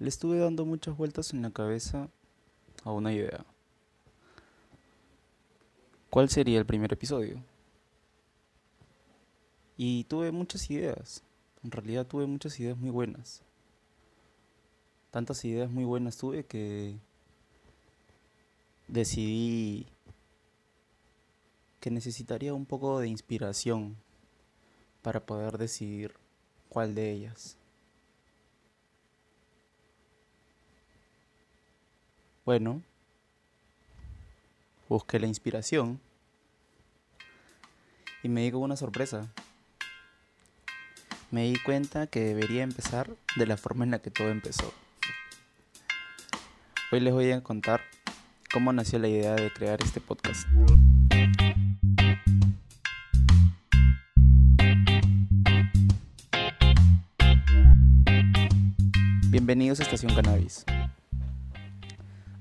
le estuve dando muchas vueltas en la cabeza a una idea. ¿Cuál sería el primer episodio? Y tuve muchas ideas. En realidad tuve muchas ideas muy buenas. Tantas ideas muy buenas tuve que decidí que necesitaría un poco de inspiración para poder decidir cuál de ellas. Bueno, busqué la inspiración y me di con una sorpresa. Me di cuenta que debería empezar de la forma en la que todo empezó. Hoy les voy a contar cómo nació la idea de crear este podcast. Bienvenidos a Estación Cannabis.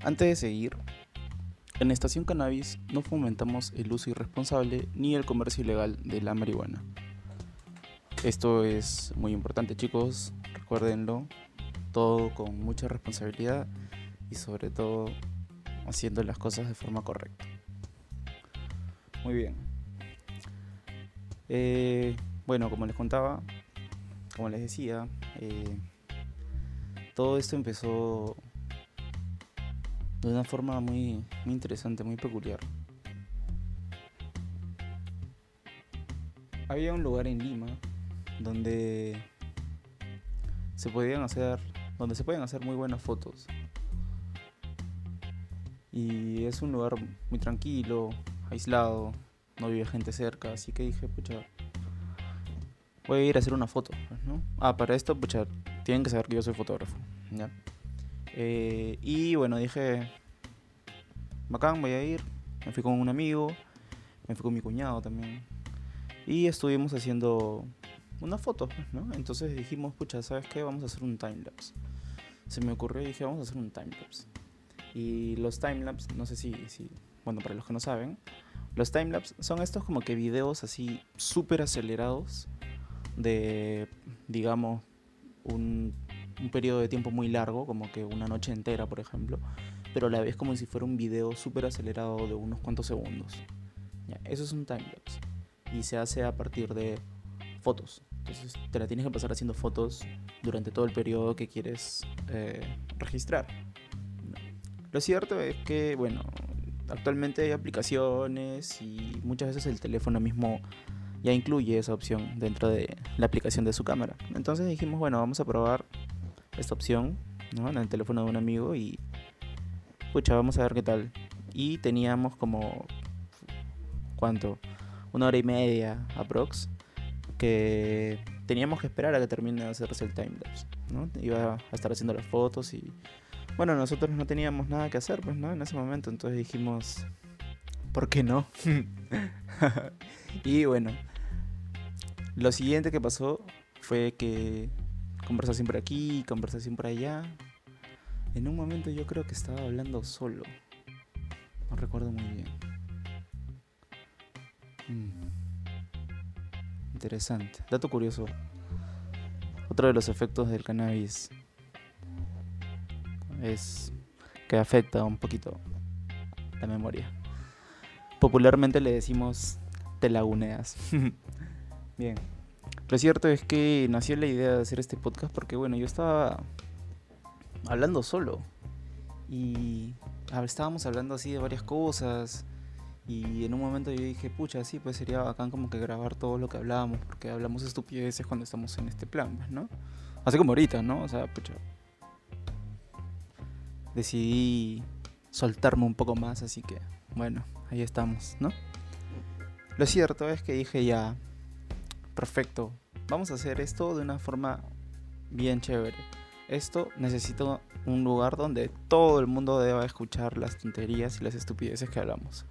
Antes de seguir, en Estación Cannabis no fomentamos el uso irresponsable ni el comercio ilegal de la marihuana. Esto es muy importante chicos, recuérdenlo, todo con mucha responsabilidad y sobre todo haciendo las cosas de forma correcta. Muy bien. Eh, bueno, como les contaba, como les decía, eh, todo esto empezó de una forma muy, muy interesante, muy peculiar. Había un lugar en Lima donde se podían hacer, donde se pueden hacer muy buenas fotos. Y es un lugar muy tranquilo, aislado, no vive gente cerca, así que dije, pucha, voy a ir a hacer una foto, pues, ¿no? Ah, para esto, pucha, tienen que saber que yo soy fotógrafo, ¿ya? Eh, y bueno, dije, bacán, voy a ir. Me fui con un amigo, me fui con mi cuñado también. Y estuvimos haciendo una foto, pues, ¿no? Entonces dijimos, pucha, ¿sabes qué? Vamos a hacer un timelapse. Se me ocurrió y dije, vamos a hacer un timelapse. Y los timelapse, no sé si, si, bueno, para los que no saben, los timelapse son estos como que videos así súper acelerados de, digamos, un un periodo de tiempo muy largo, como que una noche entera, por ejemplo, pero la vez como si fuera un video súper acelerado de unos cuantos segundos. eso es un timelapse y se hace a partir de fotos. Entonces te la tienes que pasar haciendo fotos durante todo el periodo que quieres eh, registrar. Lo cierto es que, bueno, actualmente hay aplicaciones y muchas veces el teléfono mismo ya incluye esa opción dentro de la aplicación de su cámara. Entonces dijimos, bueno, vamos a probar esta opción en el teléfono de un amigo y pucha, vamos a ver qué tal. Y teníamos como, ¿cuánto? Una hora y media aprox que teníamos que esperar a que termine de hacerse el timelapse, ¿no? Iba a estar haciendo las fotos y bueno, nosotros no teníamos nada que hacer, pues, ¿no? En ese momento, entonces dijimos, ¿por qué no? y bueno, lo siguiente que pasó fue que conversación por aquí, conversación por allá. En un momento yo creo que estaba hablando solo. No recuerdo muy bien. Mm. Interesante. Dato curioso. Otro de los efectos del cannabis es que afecta un poquito la memoria. Popularmente le decimos te laguneas. bien. Lo cierto es que nació la idea de hacer este podcast porque, bueno, yo estaba hablando solo. Y estábamos hablando así de varias cosas. Y en un momento yo dije, pucha, sí, pues sería bacán como que grabar todo lo que hablábamos, porque hablamos estupideces cuando estamos en este plan, pues, ¿no? Así como ahorita, ¿no? O sea, pucha. Decidí soltarme un poco más, así que, bueno, ahí estamos, ¿no? Lo cierto es que dije ya, perfecto, vamos a hacer esto de una forma bien chévere. Esto necesito un lugar donde todo el mundo deba escuchar las tonterías y las estupideces que hablamos.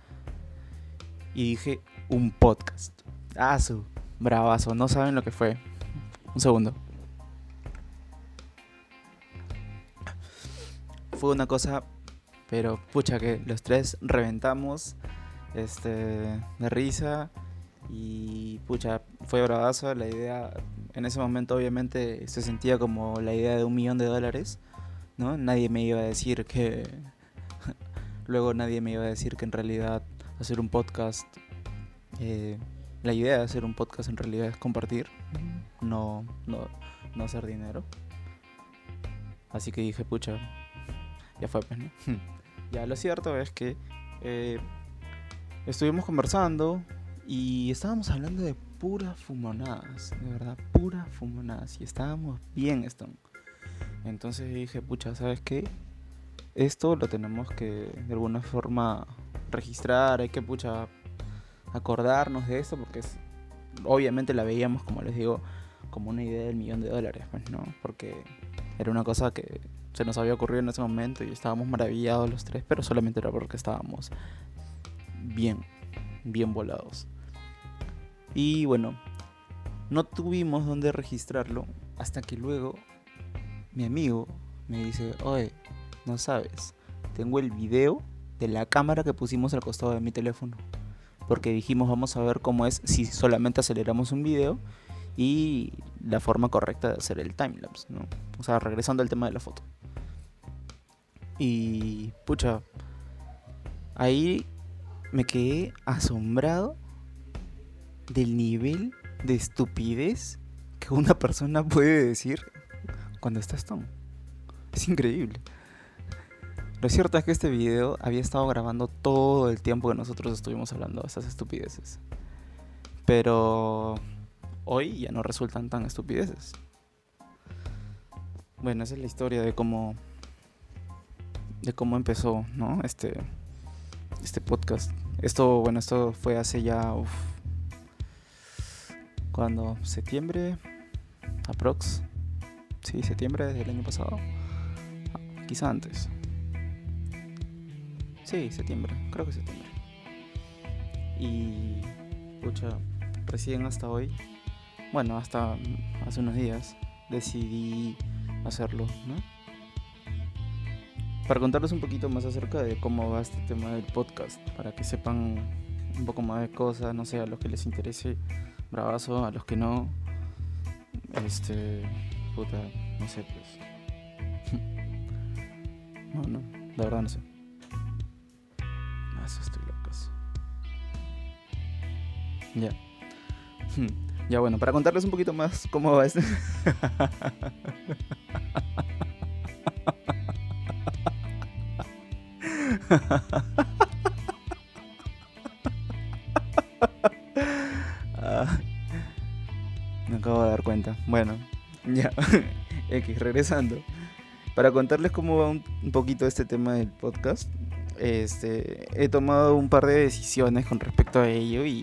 Y dije, un podcast. Ah, su bravazo, no saben lo que fue. Un segundo. Fue una cosa, pero pucha que los tres reventamos este de risa y pucha, fue bravazo. La idea, en ese momento, obviamente, se sentía como la idea de un millón de dólares. ¿no? Nadie me iba a decir que... Luego nadie me iba a decir que en realidad hacer un podcast... Eh, la idea de hacer un podcast en realidad es compartir, no, no, no hacer dinero. Así que dije, pucha, ya fue, pues, ¿no? ya, lo cierto es que eh, estuvimos conversando y estábamos hablando de puras fumonadas, de verdad, puras fumonadas. Y estábamos bien, Stone. Entonces dije, pucha, ¿sabes qué? Esto lo tenemos que de alguna forma registrar, hay que, pucha, acordarnos de esto porque es, obviamente la veíamos, como les digo, como una idea del millón de dólares, pues, ¿no? Porque era una cosa que se nos había ocurrido en ese momento y estábamos maravillados los tres, pero solamente era porque estábamos bien, bien volados. Y bueno, no tuvimos dónde registrarlo hasta que luego mi amigo me dice, oye, no sabes, tengo el video de la cámara que pusimos al costado de mi teléfono. Porque dijimos, vamos a ver cómo es si solamente aceleramos un video y la forma correcta de hacer el timelapse, ¿no? O sea, regresando al tema de la foto. Y, pucha, ahí me quedé asombrado del nivel de estupidez que una persona puede decir cuando está Stone. Es increíble. Lo cierto es que este video había estado grabando todo el tiempo que nosotros estuvimos hablando de esas estupideces. Pero hoy ya no resultan tan estupideces. Bueno, esa es la historia de cómo de cómo empezó, ¿no? Este este podcast. Esto, bueno, esto fue hace ya cuando septiembre aprox Sí, septiembre del año pasado. Quizá antes. Sí, septiembre, creo que septiembre. Y, pucha, recién hasta hoy, bueno, hasta hace unos días, decidí hacerlo, ¿no? Para contarles un poquito más acerca de cómo va este tema del podcast, para que sepan un poco más de cosas, no sé, a los que les interese, bravazo, a los que no, este, no sé, pues. no, no, la verdad no sé. Eso estoy loco. Ya. Ya bueno, para contarles un poquito más cómo va este. Bueno, ya, X, regresando. Para contarles cómo va un, poquito este tema del podcast, este, he tomado un par de decisiones con respecto a ello y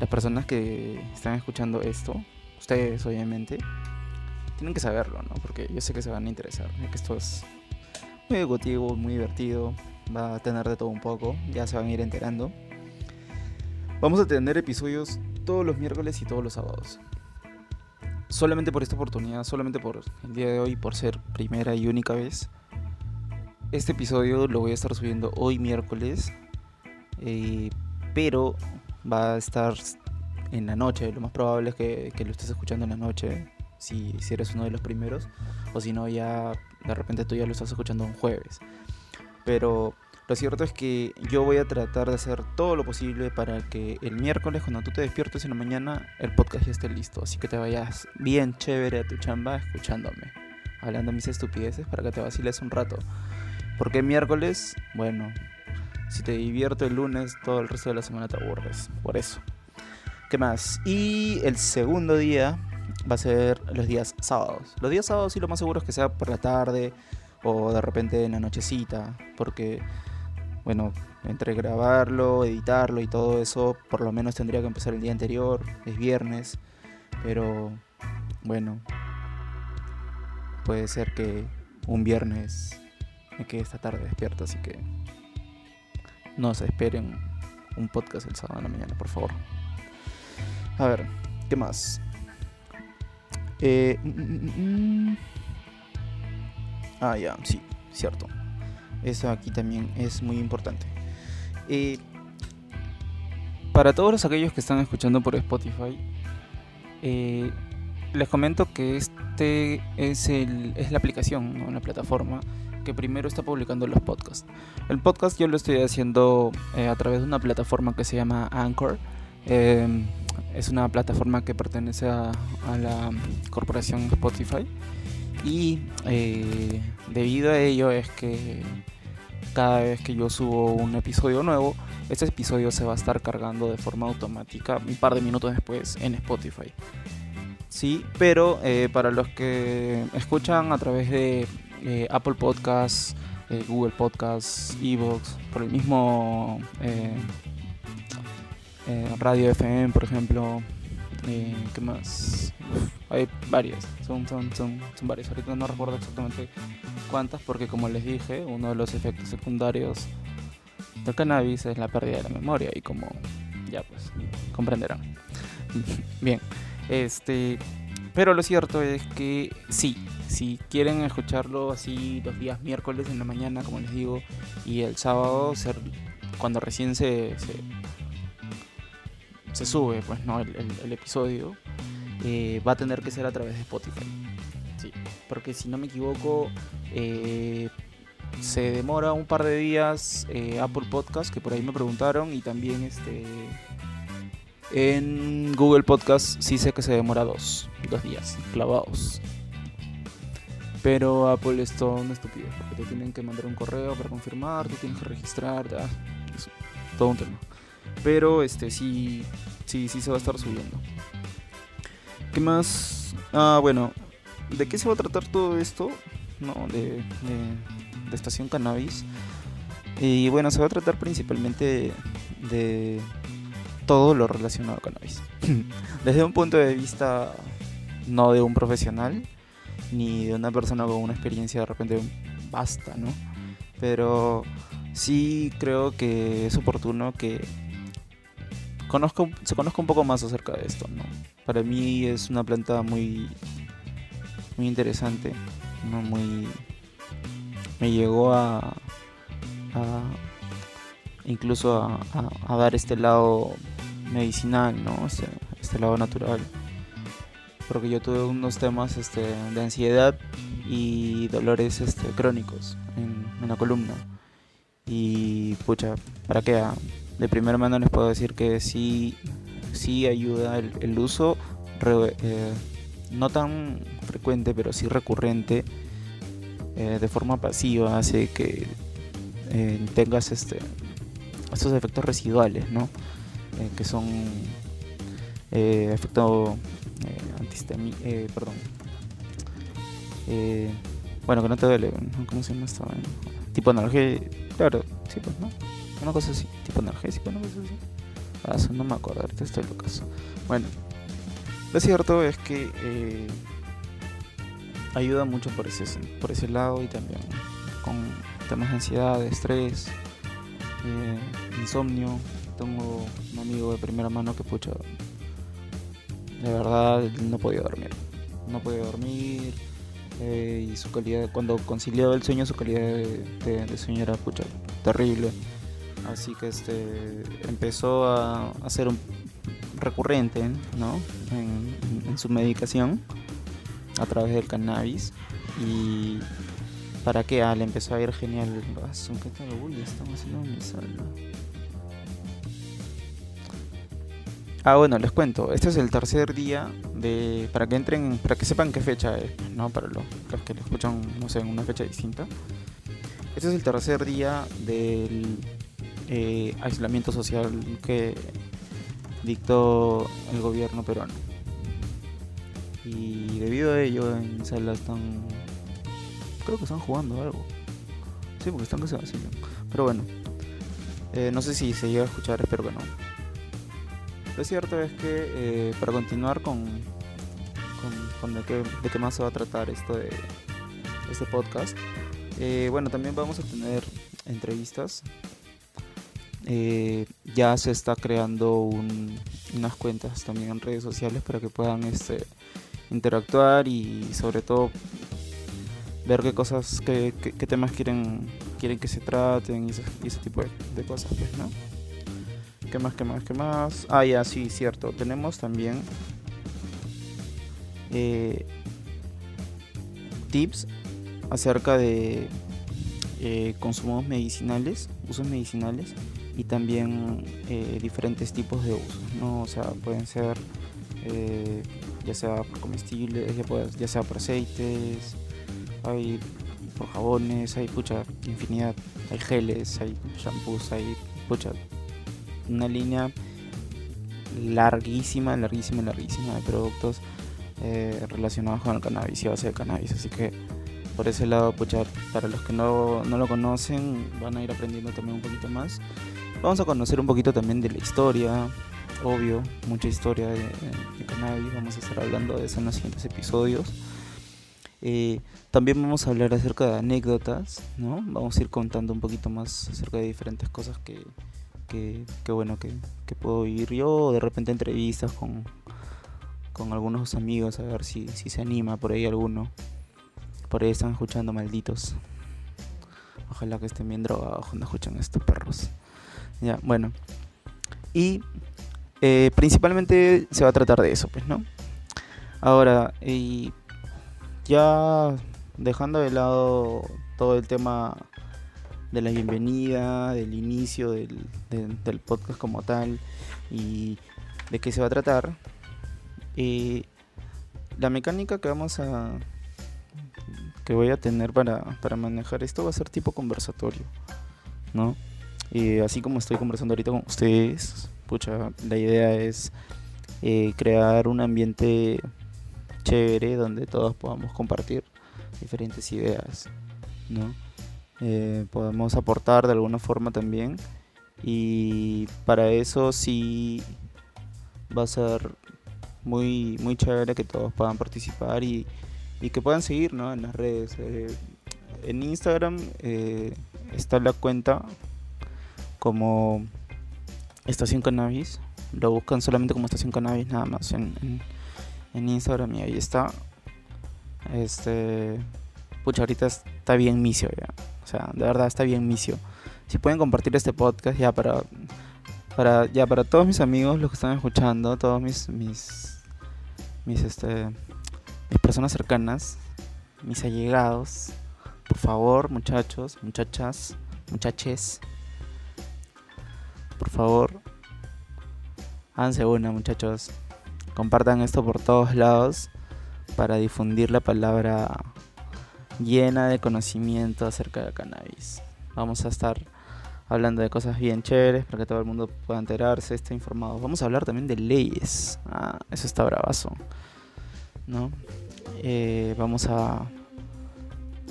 las personas que están escuchando esto, ustedes obviamente, tienen que saberlo, ¿no? Porque yo sé que se van a interesar, que esto es muy educativo, muy divertido, va a tener de todo un poco, ya se van a ir enterando. Vamos a tener episodios todos los miércoles y todos los sábados solamente por esta oportunidad, solamente por el día de hoy, por ser primera y única vez. Este episodio lo voy a estar subiendo hoy miércoles, eh, pero va a estar en la noche. Lo más probable es que, lo estés escuchando en la noche, si, si eres uno de los primeros, o si no, ya de repente tú ya lo estás escuchando un jueves. Pero lo cierto es que yo voy a tratar de hacer todo lo posible para que el miércoles, cuando tú te despiertes en la mañana, el podcast ya esté listo. Así que te vayas bien chévere a tu chamba escuchándome, hablando mis estupideces para que te vaciles un rato. Porque miércoles, bueno, si te divierto el lunes, todo el resto de la semana te aburres. Por eso. ¿Qué más? Y el segundo día va a ser los días sábados. Los días sábados sí lo más seguro es que sea por la tarde o de repente en la nochecita. Porque bueno, entre grabarlo, editarlo y todo eso, por lo menos tendría que empezar el día anterior, es viernes, pero bueno, puede ser que un viernes me quede esta tarde despierto, así que no se esperen un podcast el sábado en la mañana, por favor. A ver, ¿qué más? Eh, mm, mm, mm, ah, ya, sí, cierto. Eso aquí también es muy importante. Eh, para todos aquellos que están escuchando por Spotify, eh, les comento que este es, el, es la aplicación, ¿no? la plataforma que primero está publicando los podcasts. El podcast yo lo estoy haciendo eh, a través de una plataforma que se llama Anchor. Eh, es una plataforma que pertenece a, la corporación Spotify. Y debido a ello es que cada vez que yo subo un episodio nuevo, este episodio se va a estar cargando de forma automática un par de minutos después en Spotify. Sí, pero eh, para los que escuchan a través de eh, Apple Podcasts, eh, Google Podcasts, Evox, por el mismo Radio FM, por ejemplo, ¿qué más? hay varias, son, son, son, son varias. Ahorita no recuerdo exactamente cuántas, porque como les dije, uno de los efectos secundarios del cannabis es la pérdida de la memoria y como ya pues comprenderán. Bien, este, pero lo cierto es que sí, si quieren escucharlo así los días miércoles en la mañana, como les digo, y el sábado cuando recién se, sube pues no el, episodio eh, va a tener que ser a través de Spotify sí porque si no me equivoco eh, se demora un par de días eh, Apple Podcast, que por ahí me preguntaron, y también este en Google Podcast sí sé que se demora dos, dos días, clavados. Pero Apple es todo un estúpido, porque te tienen que mandar un correo para confirmar, tú tienes que registrar, todo un tema. Pero este sí, sí, sí se va a estar subiendo. ¿Qué más? Ah, bueno, ¿de qué se va a tratar todo esto? No, de de Estación Cannabis. Y bueno, se va a tratar principalmente de, todo lo relacionado a cannabis. Desde un punto de vista no de un profesional, ni de una persona con una experiencia de repente basta, ¿no? Pero sí creo que es oportuno que se conozca un poco más acerca de esto, ¿no? Para mí es una planta muy, muy interesante. Muy me llegó a, incluso a, dar este lado medicinal, ¿no? Este, lado natural. Porque yo tuve unos temas este, de ansiedad y dolores este, crónicos en, la columna. Y pucha, ¿para qué? De primera mano les puedo decir que sí, sí ayuda el, uso, eh, no tan frecuente, pero sí recurrente eh, de forma pasiva hace que eh, tengas este, estos efectos residuales, ¿no? Eh, que son efecto perdón. bueno, que no te duele, ¿cómo se llama esto? Tipo analgésico, claro, sí, pues, ¿no? Una cosa así, tipo analgésico, una cosa así. Ah, no me acuerdo, ahorita estoy locazo. Bueno, lo cierto es que ayuda mucho por ese, por ese lado y también con temas de ansiedad, de estrés, eh, insomnio. Tengo un amigo de primera mano que pucha, de verdad no podía dormir. No podía dormir eh, y su calidad, cuando conciliaba el sueño, su calidad de, sueño era pucha, terrible. Así que este empezó a, a ser un recurrente ¿no? en su medicación a través del cannabis y para que ah, le empezó a ir genial ¿Qué tal? Ah, bueno, les cuento. Este es el tercer día de. Para que entren. Para que sepan qué fecha es, ¿no? Para los, que lo escuchan, no sé, en una fecha distinta. Este es el tercer día del eh, aislamiento social que dictó el gobierno peruano. Y debido a ello en sala están... Creo que están jugando algo. Sí, porque están casados. Pero bueno. Eh, no sé si se llega a escuchar, espero que no. Lo cierto es que eh, para continuar con, con, de, qué, más se va a tratar esto de este podcast, bueno, también vamos a tener entrevistas. Ya se está creando unas cuentas también en redes sociales para que puedan este, interactuar y sobre todo ver qué cosas, qué, temas quieren, quieren que se traten y ese, tipo de, cosas, pues. ¿Qué más, qué más, qué más? Ah, ya, sí, cierto. Tenemos también eh, tips acerca de eh, consumos medicinales, usos medicinales y también eh, diferentes tipos de usos, ¿no? O sea, pueden ser eh, ya sea por comestibles, ya, sea por aceites, hay por jabones, hay pucha infinidad, hay geles, hay shampoos, hay pucha una línea larguísima, larguísima, larguísima de productos eh, relacionados con el cannabis y base de cannabis. Así que por ese lado, pucha, para los que no, no lo conocen, van a ir aprendiendo también un poquito más. Vamos a conocer un poquito también de la historia, obvio, mucha historia de, cannabis. Vamos a estar hablando de eso en los siguientes episodios. Eh, también vamos a hablar acerca de anécdotas, ¿no? Vamos a ir contando un poquito más acerca de diferentes cosas que, que, bueno, que, que, puedo vivir yo, de repente entrevistas con, con algunos amigos, a ver si, si se anima por ahí alguno. Por ahí están escuchando malditos. Ojalá que estén bien drogados cuando escuchan estos perros. Ya, bueno. Y eh, principalmente se va a tratar de eso, pues, ¿no? Ahora, y ya dejando de lado todo el tema de la bienvenida, del inicio del, del, podcast como tal y de qué se va a tratar, eh, la mecánica que vamos a que voy a tener para, para manejar esto va a ser tipo conversatorio, ¿no? Y así como estoy conversando ahorita con ustedes, pucha, la idea es eh, crear un ambiente chévere donde todos podamos compartir diferentes ideas, ¿no? Eh, podemos aportar de alguna forma también y para eso sí va a ser muy muy chévere que todos puedan participar y, que puedan seguir ¿no? en las redes eh, en Instagram está la cuenta como Estación Cannabis. Lo buscan solamente como Estación Cannabis nada más en, en, Instagram y ahí está. Este. Pucha, ahorita está bien misio ya. O sea, de verdad está bien misio. Si pueden compartir este podcast ya para. Para, ya para todos mis amigos, los que están escuchando, todos mis, mis, mis, este, mis personas cercanas, mis allegados, por favor, muchachos, muchachas, muchaches, por favor, háganse una, muchachos. Compartan esto por todos lados para difundir la palabra llena de conocimiento acerca de cannabis. Vamos a estar hablando de cosas bien chéveres para que todo el mundo pueda enterarse, esté informado. Vamos a hablar también de leyes. Ah, eso está bravazo. ¿No? Eh, vamos a,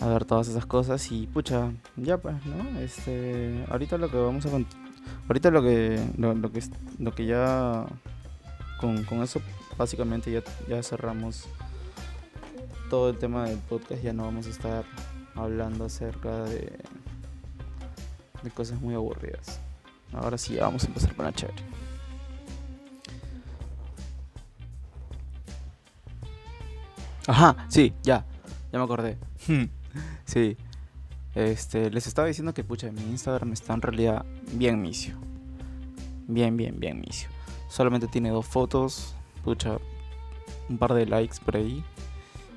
a ver todas esas cosas y pucha, ya pues, ¿no? Este, ahorita lo que vamos a Ahorita lo que, lo, que, lo que ya con, eso básicamente ya, ya cerramos todo el tema del podcast. Ya no vamos a estar hablando acerca de, de cosas muy aburridas. Ahora sí, vamos a empezar con la chévere. Ajá, sí, ya, ya me acordé. sí, este, les estaba diciendo que pucha, mi Instagram está en realidad bien misio. Bien, bien, bien misio. Solamente tiene dos fotos, pucha, un par de likes por ahí.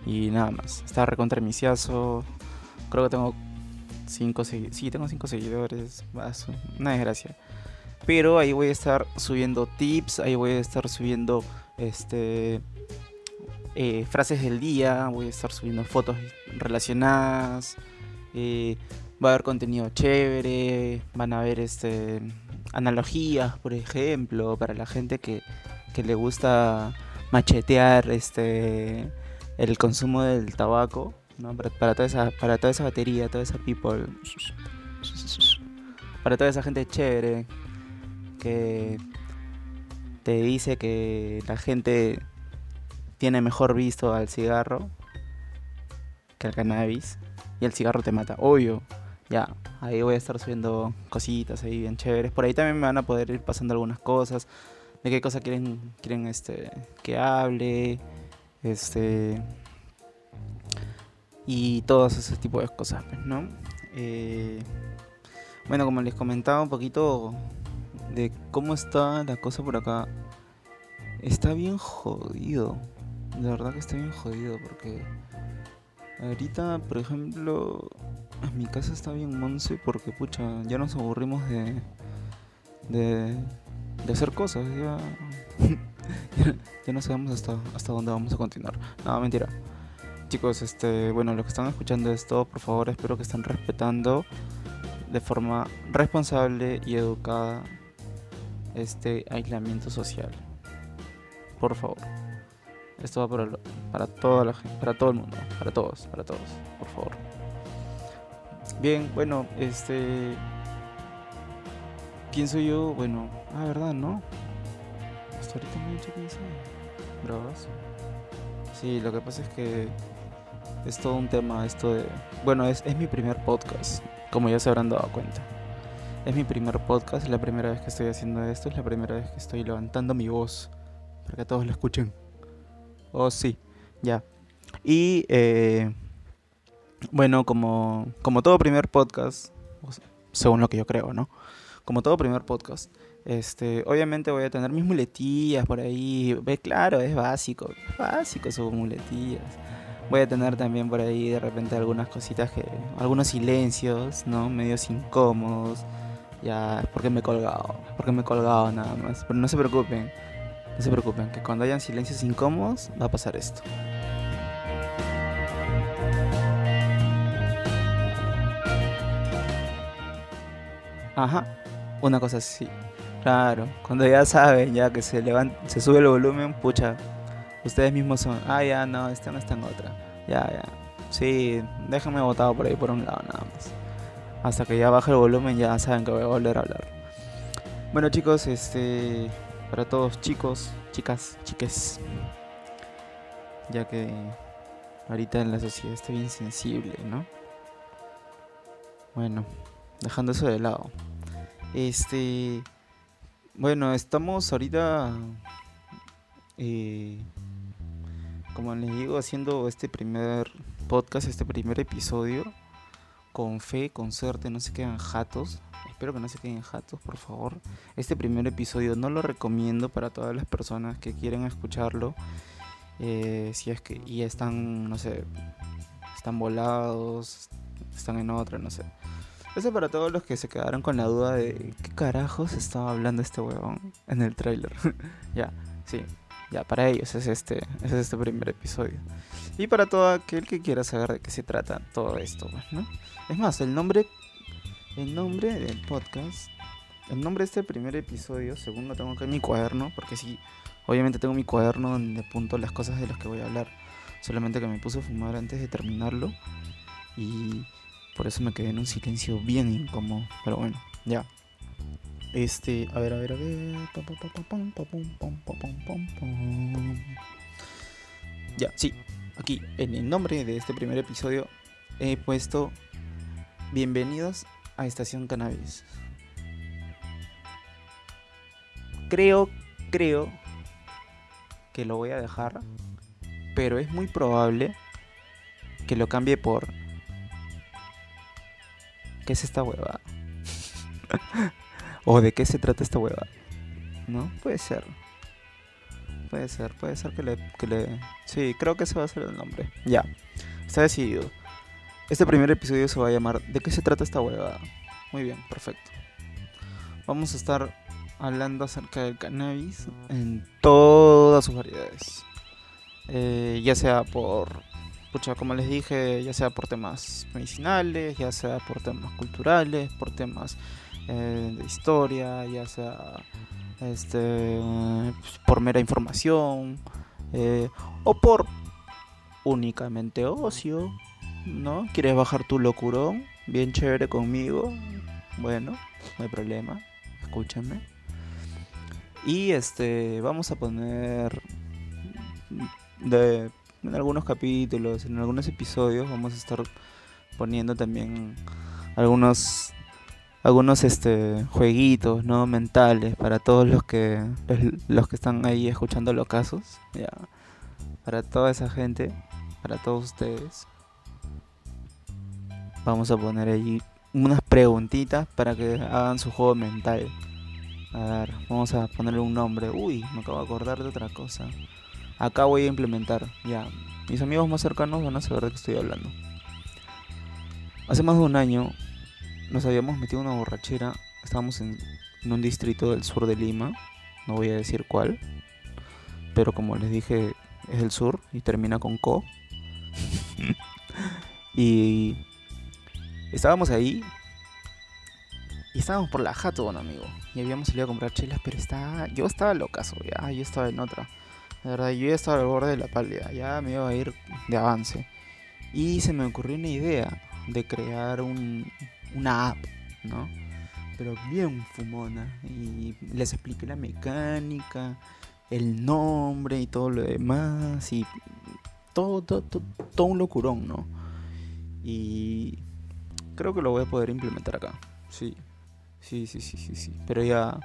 Y nada más. Está recontra misiazo. Creo que tengo cinco seguidores. Sí, tengo cinco seguidores. Una desgracia. Pero ahí voy a estar subiendo tips. Ahí voy a estar subiendo este. Eh, frases del día. Voy a estar subiendo fotos relacionadas va a haber contenido chévere, van a haber este, analogías, por ejemplo, para la gente que, le gusta machetear este, el consumo del tabaco, para, toda esa, para toda esa batería, toda esa people, para toda esa gente chévere que te dice que la gente tiene mejor visto al cigarro que al cannabis y el cigarro te mata, obvio. Ya, ahí voy a estar subiendo cositas ahí bien chéveres. Por ahí también me van a poder ir pasando algunas cosas. De qué cosa quieren, quieren este, que hable. Este. Y todos ese tipo de cosas, pues, ¿no? Eh, bueno, como les comentaba un poquito de cómo está la cosa por acá. Está bien jodido. de verdad que está bien jodido porque ahorita, por ejemplo, mi casa está bien monse porque, pucha, ya nos aburrimos de, de, de hacer cosas, ya, ya no sabemos hasta, hasta dónde vamos a continuar. No, mentira. Chicos, este, bueno, los que están escuchando esto, por favor, espero que estén respetando de forma responsable y educada este aislamiento social. Por favor. Esto va para, para toda la gente, para todo el mundo, para todos, para todos, por favor. Bien, bueno, este ¿Quién soy yo? Bueno, ah, verdad, ¿no? Hasta ahorita no he dicho quién soy. Sí, lo que pasa es que es todo un tema esto de... Bueno, es, es mi primer podcast, como ya se habrán dado cuenta. Es mi primer podcast, es la primera vez que estoy haciendo esto, es la primera vez que estoy levantando mi voz para que todos la escuchen. Oh, sí, ya. Y eh, bueno, como, como todo primer podcast, según lo que yo creo, ¿no? Como todo primer podcast, este, obviamente voy a tener mis muletillas por ahí. Ve, claro, es básico, básico sus muletillas. Voy a tener también por ahí de repente algunas cositas que. algunos silencios, ¿no? Medios incómodos. Ya, porque me he colgado. Porque me he colgado nada más. Pero no se preocupen. No se preocupen, que cuando hayan silencios incómodos va a pasar esto. Ajá, una cosa así. Claro, cuando ya saben, ya que se levanta, se sube el volumen, pucha, ustedes mismos son, ah, ya, no, este no está en otra. Ya, ya. Sí, déjenme botado por ahí por un lado nada más. Hasta que ya baje el volumen, ya saben que voy a volver a hablar. Bueno, chicos, este para todos chicos, chicas, chiques. Ya que ahorita en la sociedad está bien sensible, ¿no? Bueno, dejando eso de lado. Este. Bueno, estamos ahorita. Eh, como les digo, haciendo este primer podcast, este primer episodio. Con fe, con suerte, no se quedan jatos. Espero que no se queden jatos, por favor. Este primer episodio no lo recomiendo para todas las personas que quieren escucharlo. Eh, si es que y están, no sé, están volados, están en otra, no sé. Eso para todos los que se quedaron con la duda de qué carajos estaba hablando este huevón en el tráiler. ya, sí, ya para ellos es este, es este primer episodio. Y para todo aquel que quiera saber de qué se trata todo esto, pues, ¿no? Es más, el nombre el nombre del podcast, el nombre de este primer episodio, según lo tengo acá en mi cuaderno, porque sí, obviamente tengo mi cuaderno donde apunto las cosas de las que voy a hablar, solamente que me puse a fumar antes de terminarlo y por eso me quedé en un silencio bien incómodo, pero bueno, ya. Este, a ver, a ver, a ver. Ya, sí, aquí en el nombre de este primer episodio he puesto Bienvenidos a Estación Cannabis. Creo, creo que lo voy a dejar, pero es muy probable que lo cambie por... ¿Qué es esta hueva? ¿O de qué se trata esta hueva? ¿No? Puede ser. Puede ser, puede ser que le, que le... Sí, creo que ese va a ser el nombre. Ya, está decidido. Este primer episodio se va a llamar ¿De qué se trata esta huevada? Muy bien, perfecto. Vamos a estar hablando acerca del cannabis en todas sus variedades. Eh, ya sea por, pucha, como les dije, ya sea por temas medicinales, ya sea por temas culturales, por temas eh, de historia, ya sea este, por mera información eh, o por únicamente ocio ¿no? ¿Quieres bajar tu locurón? Bien chévere conmigo. Bueno, no hay problema. Escúchenme. Y este, vamos a poner en algunos capítulos, en algunos episodios, vamos a estar poniendo también algunos algunos este jueguitos no mentales para todos los que los, que están ahí escuchando los casos ya para toda esa gente para todos ustedes vamos a poner ahí unas preguntitas para que hagan su juego mental. A ver, vamos a ponerle un nombre. Uy, me acabo de acordar de otra cosa. acá voy a implementar. Ya, mis amigos más cercanos van a saber de qué estoy hablando. Hace más de un año nos habíamos metido una borrachera. Estábamos en, un distrito del sur de Lima. No voy a decir cuál. Pero como les dije, es del sur y termina con Co. y estábamos ahí. Y estábamos por la jato, amigo. Y habíamos salido a comprar chelas, pero estaba, yo estaba locazo, ya. Yo estaba en otra. De verdad, yo ya estaba al borde de la pálida. Ya me iba a ir de avance. Y se me ocurrió una idea de crear un, una app, ¿no? Pero bien fumona. Y les expliqué la mecánica, el nombre y todo lo demás. Y todo, todo, todo, todo un locurón, ¿no? Y creo que lo voy a poder implementar acá. Sí, sí, sí, sí, sí, sí. Pero ya,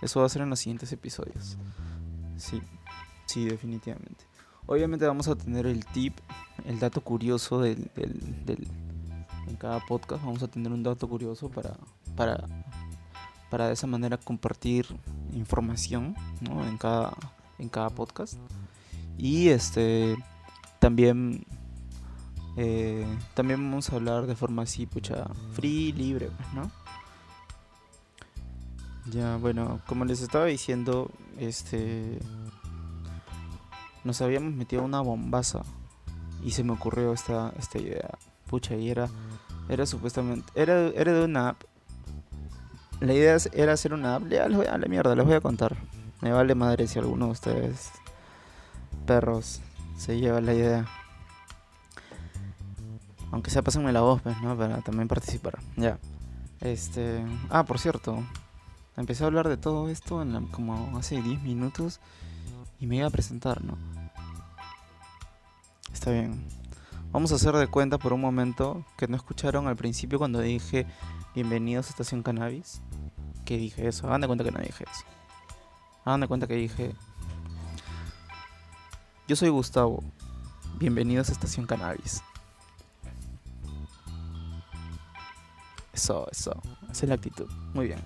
eso va a ser en los siguientes episodios. Sí, sí, definitivamente. Obviamente vamos a tener el tip, el dato curioso del, del, en cada podcast vamos a tener un dato curioso para, para, para de esa manera compartir información ¿no? en, cada, en cada podcast. Y este también eh, también vamos a hablar de forma así, pucha, free, libre, pues, ¿no? Ya, bueno, como les estaba diciendo, este nos habíamos metido una bombaza y se me ocurrió esta, esta idea. Pucha, y era era supuestamente. Era, era de una app. La idea era hacer una app. Ya, les voy a la mierda, les voy a contar. Me vale madre si alguno de ustedes, perros, se lleva la idea. Aunque sea, pásenme la voz, pues, ¿no? Para también participar. Ya. Este. Ah, por cierto. Empecé a hablar de todo esto en como hace 10 minutos. Y me iba a presentar, ¿no? Está bien. Vamos a hacer de cuenta por un momento que no escucharon al principio cuando dije bienvenidos a Estación Cannabis. Que dije eso. Hagan de cuenta que no dije eso. Hagan de cuenta que dije. Yo soy Gustavo. Bienvenidos a Estación Cannabis. Eso, eso. Esa es la actitud. Muy bien.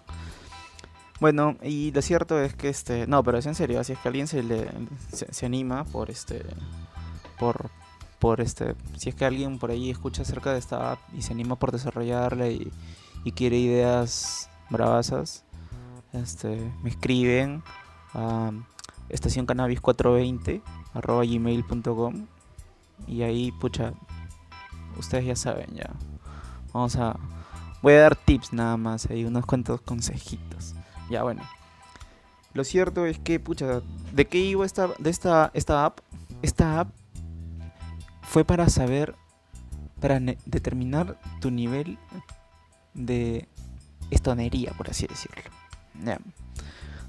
Bueno, y lo cierto es que este. No, pero es en serio, si es que alguien se le se, anima por este. Por, por este, si es que alguien por ahí escucha acerca de esta app y se anima por desarrollarla y, quiere ideas bravasas, este, me escriben a estacioncannabis420 arroba gmail.com y ahí, pucha, ustedes ya saben, ya. Vamos a... Voy a dar tips nada más, hay unos cuantos consejitos. Ya, bueno. Lo cierto es que, pucha, ¿de qué iba esta, de esta, esta app? Esta app fue para saber, para determinar tu nivel de estonería, por así decirlo.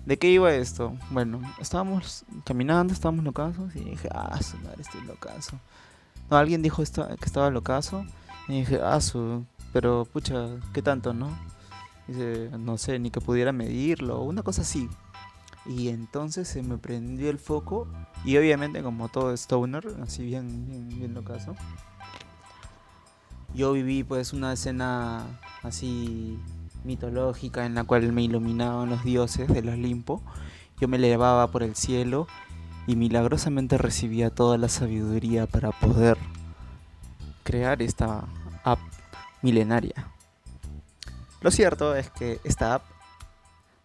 ¿De qué iba esto? Bueno, estábamos caminando, estábamos locasos y dije, ah, su madre, estoy locazo. No, alguien dijo esto, que estaba locazo y dije, ah, su, pero pucha, ¿qué tanto, no? Dice, no sé, ni que pudiera medirlo, una cosa así. Y entonces se me prendió el foco. Y obviamente, como todo Stoner, así bien, bien, bien. Yo viví pues una escena así mitológica en la cual me iluminaban los dioses del Olimpo. Yo me elevaba por el cielo y milagrosamente recibía toda la sabiduría para poder crear esta app milenaria. Lo cierto es que esta app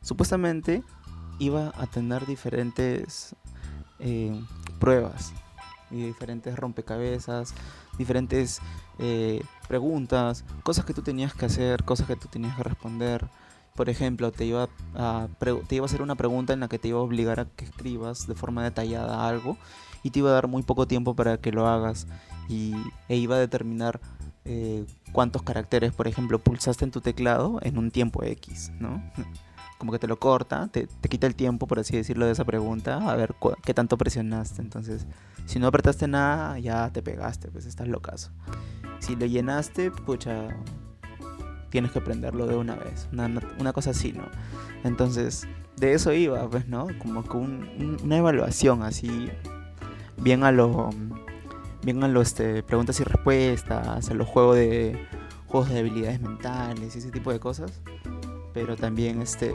supuestamente iba a tener diferentes eh, pruebas y diferentes rompecabezas, diferentes eh, preguntas, cosas que tú tenías que hacer, cosas que tú tenías que responder. Por ejemplo, te iba, a te iba a hacer una pregunta en la que te iba a obligar a que escribas de forma detallada algo y te iba a dar muy poco tiempo para que lo hagas y, e iba a determinar eh, cuántos caracteres, por ejemplo, pulsaste en tu teclado en un tiempo X, ¿no? como que te lo corta, te, quita el tiempo, por así decirlo, de esa pregunta, a ver qué tanto presionaste. Entonces, si no apretaste nada, ya te pegaste, pues estás locazo. Si lo llenaste, pucha, tienes que aprenderlo de una vez, una, cosa así, ¿no? Entonces, de eso iba, pues, ¿no? Como con una evaluación así, bien a lo, bien a los este, preguntas y respuestas, a los juegos de, juegos de habilidades mentales y ese tipo de cosas pero también este,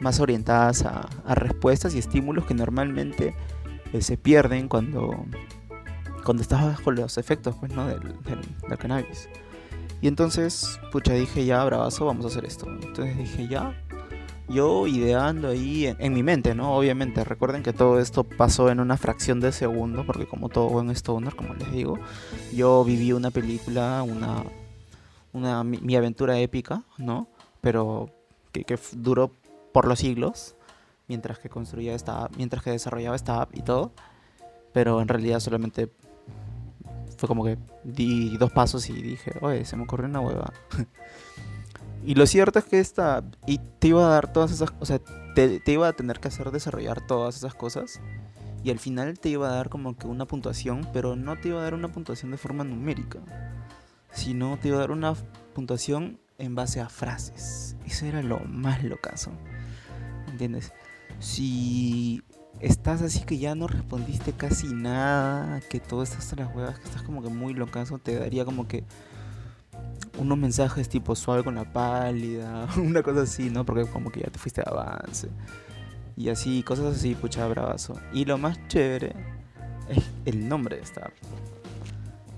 más orientadas a, respuestas y estímulos que normalmente eh, se pierden cuando, cuando estás bajo los efectos pues, ¿no? del, del, cannabis. Y entonces, pucha, dije ya, bravazo, vamos a hacer esto. Entonces dije ya, yo ideando ahí en, mi mente, ¿no? Obviamente, recuerden que todo esto pasó en una fracción de segundo, porque como todo buen stoner, como les digo, yo viví una película, una, una mi, aventura épica, ¿no? Pero que, que, duró por los siglos, mientras que construía esta mientras que desarrollaba esta app y todo, pero en realidad solamente fue como que di dos pasos y dije, oye, se me ocurrió una hueva. Y lo cierto es que esta. Y te iba a dar todas esas. O sea, te, iba a tener que hacer desarrollar todas esas cosas. Y al final te iba a dar como que una puntuación, pero no te iba a dar una puntuación de forma numérica. Sino te iba a dar una puntuación en base a frases. Eso era lo más locazo. ¿Entiendes? Si estás así que ya no respondiste casi nada, que todo estás a las huevas, que estás como que muy locazo, te daría como que unos mensajes tipo suave con la pálida, una cosa así, ¿no? Porque como que ya te fuiste de avance. Y así, cosas así, pucha, bravazo. Y lo más chévere es el nombre de esta app.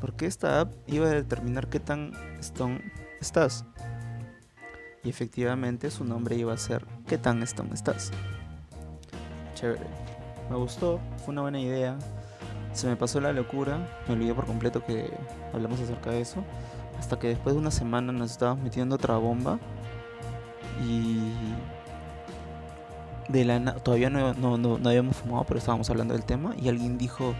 Porque esta app iba a determinar qué tan stone estás. Y efectivamente su nombre iba a ser ¿Qué tan stone estás? Chévere. Me gustó, fue una buena idea. Se me pasó la locura, me olvidé por completo que hablamos acerca de eso. Hasta que después de una semana nos estábamos metiendo otra bomba. Y. De la todavía no, no, no, habíamos fumado, pero estábamos hablando del tema. Y alguien dijo,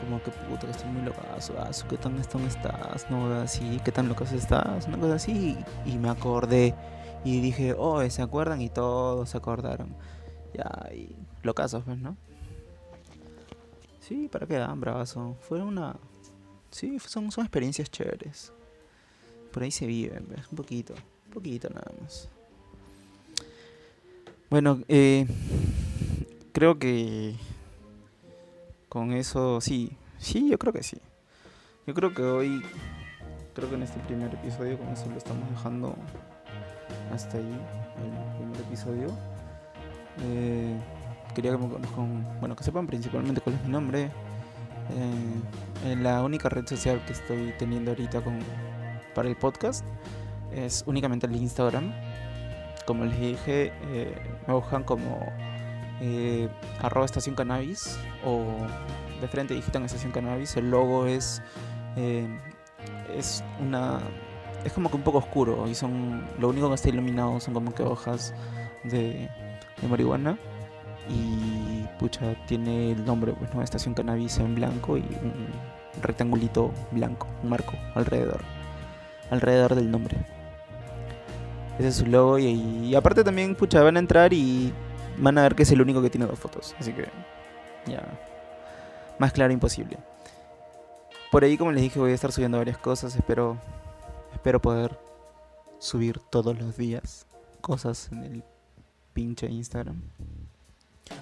como que puta, que estoy muy locazo. Ah, ¿Qué tan estás? No, así, ¿qué tan locazo estás? Una cosa así. Y me acordé. Y dije, oh, ¿se acuerdan? Y todos se acordaron. Ya, y locazos, pues, ¿no? Sí, para qué dan, bravazo. Fue una. Sí, son, son experiencias chéveres por ahí se vive, un poquito, un poquito nada más. Bueno, eh, creo que con eso sí, sí, yo creo que sí. Yo creo que hoy, creo que en este primer episodio con eso lo estamos dejando hasta ahí, el primer episodio. Eh, quería que me conozcan, bueno, que sepan principalmente cuál es mi nombre. Eh, en la única red social que estoy teniendo ahorita con para el podcast es únicamente el Instagram. Como les dije, eh, me buscan como eh, arroba estación cannabis o de frente digitan estación cannabis. El logo es, eh, es una... Es como que un poco oscuro y son... Lo único que está iluminado son como que hojas de, marihuana y pucha tiene el nombre pues no estación cannabis en blanco y un rectangulito blanco un marco alrededor alrededor del nombre. Ese es su logo y, aparte también, pucha, van a entrar y van a ver que es el único que tiene dos fotos. Así que ya, más claro imposible. Por ahí, como les dije, voy a estar subiendo varias cosas. Espero, espero poder subir todos los días cosas en el pinche Instagram.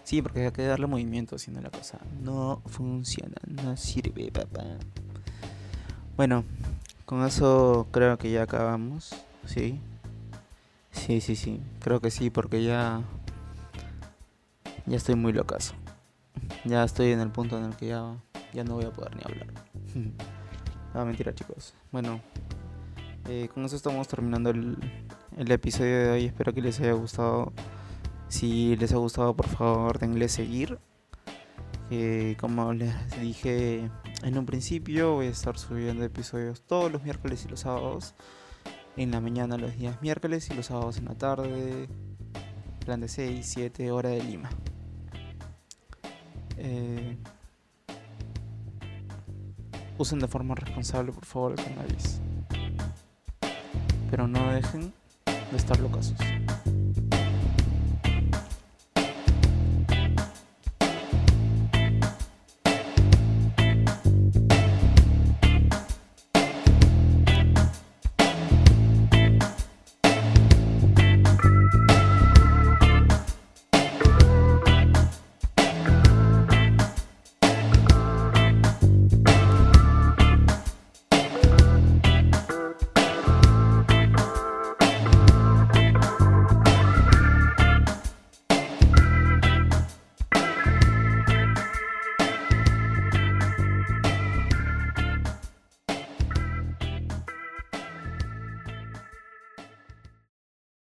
Sí, porque hay que darle movimiento haciendo la cosa. No funciona, no sirve, papá. Bueno, con eso creo que ya acabamos, ¿sí? Sí, sí, sí, creo que sí, porque ya... Ya estoy muy locazo. Ya estoy en el punto en el que ya, ya no voy a poder ni hablar. ah, mentira chicos. Bueno, eh, con eso estamos terminando el, el episodio de hoy. Espero que les haya gustado. Si les ha gustado, por favor, denle seguir. Como les dije en un principio, voy a estar subiendo episodios todos los miércoles y los sábados. En la mañana los días miércoles y los sábados en la tarde. Plan de 6, 7 horas de Lima. Eh, usen de forma responsable, por favor, el cannabis. Pero no dejen de estar locasos.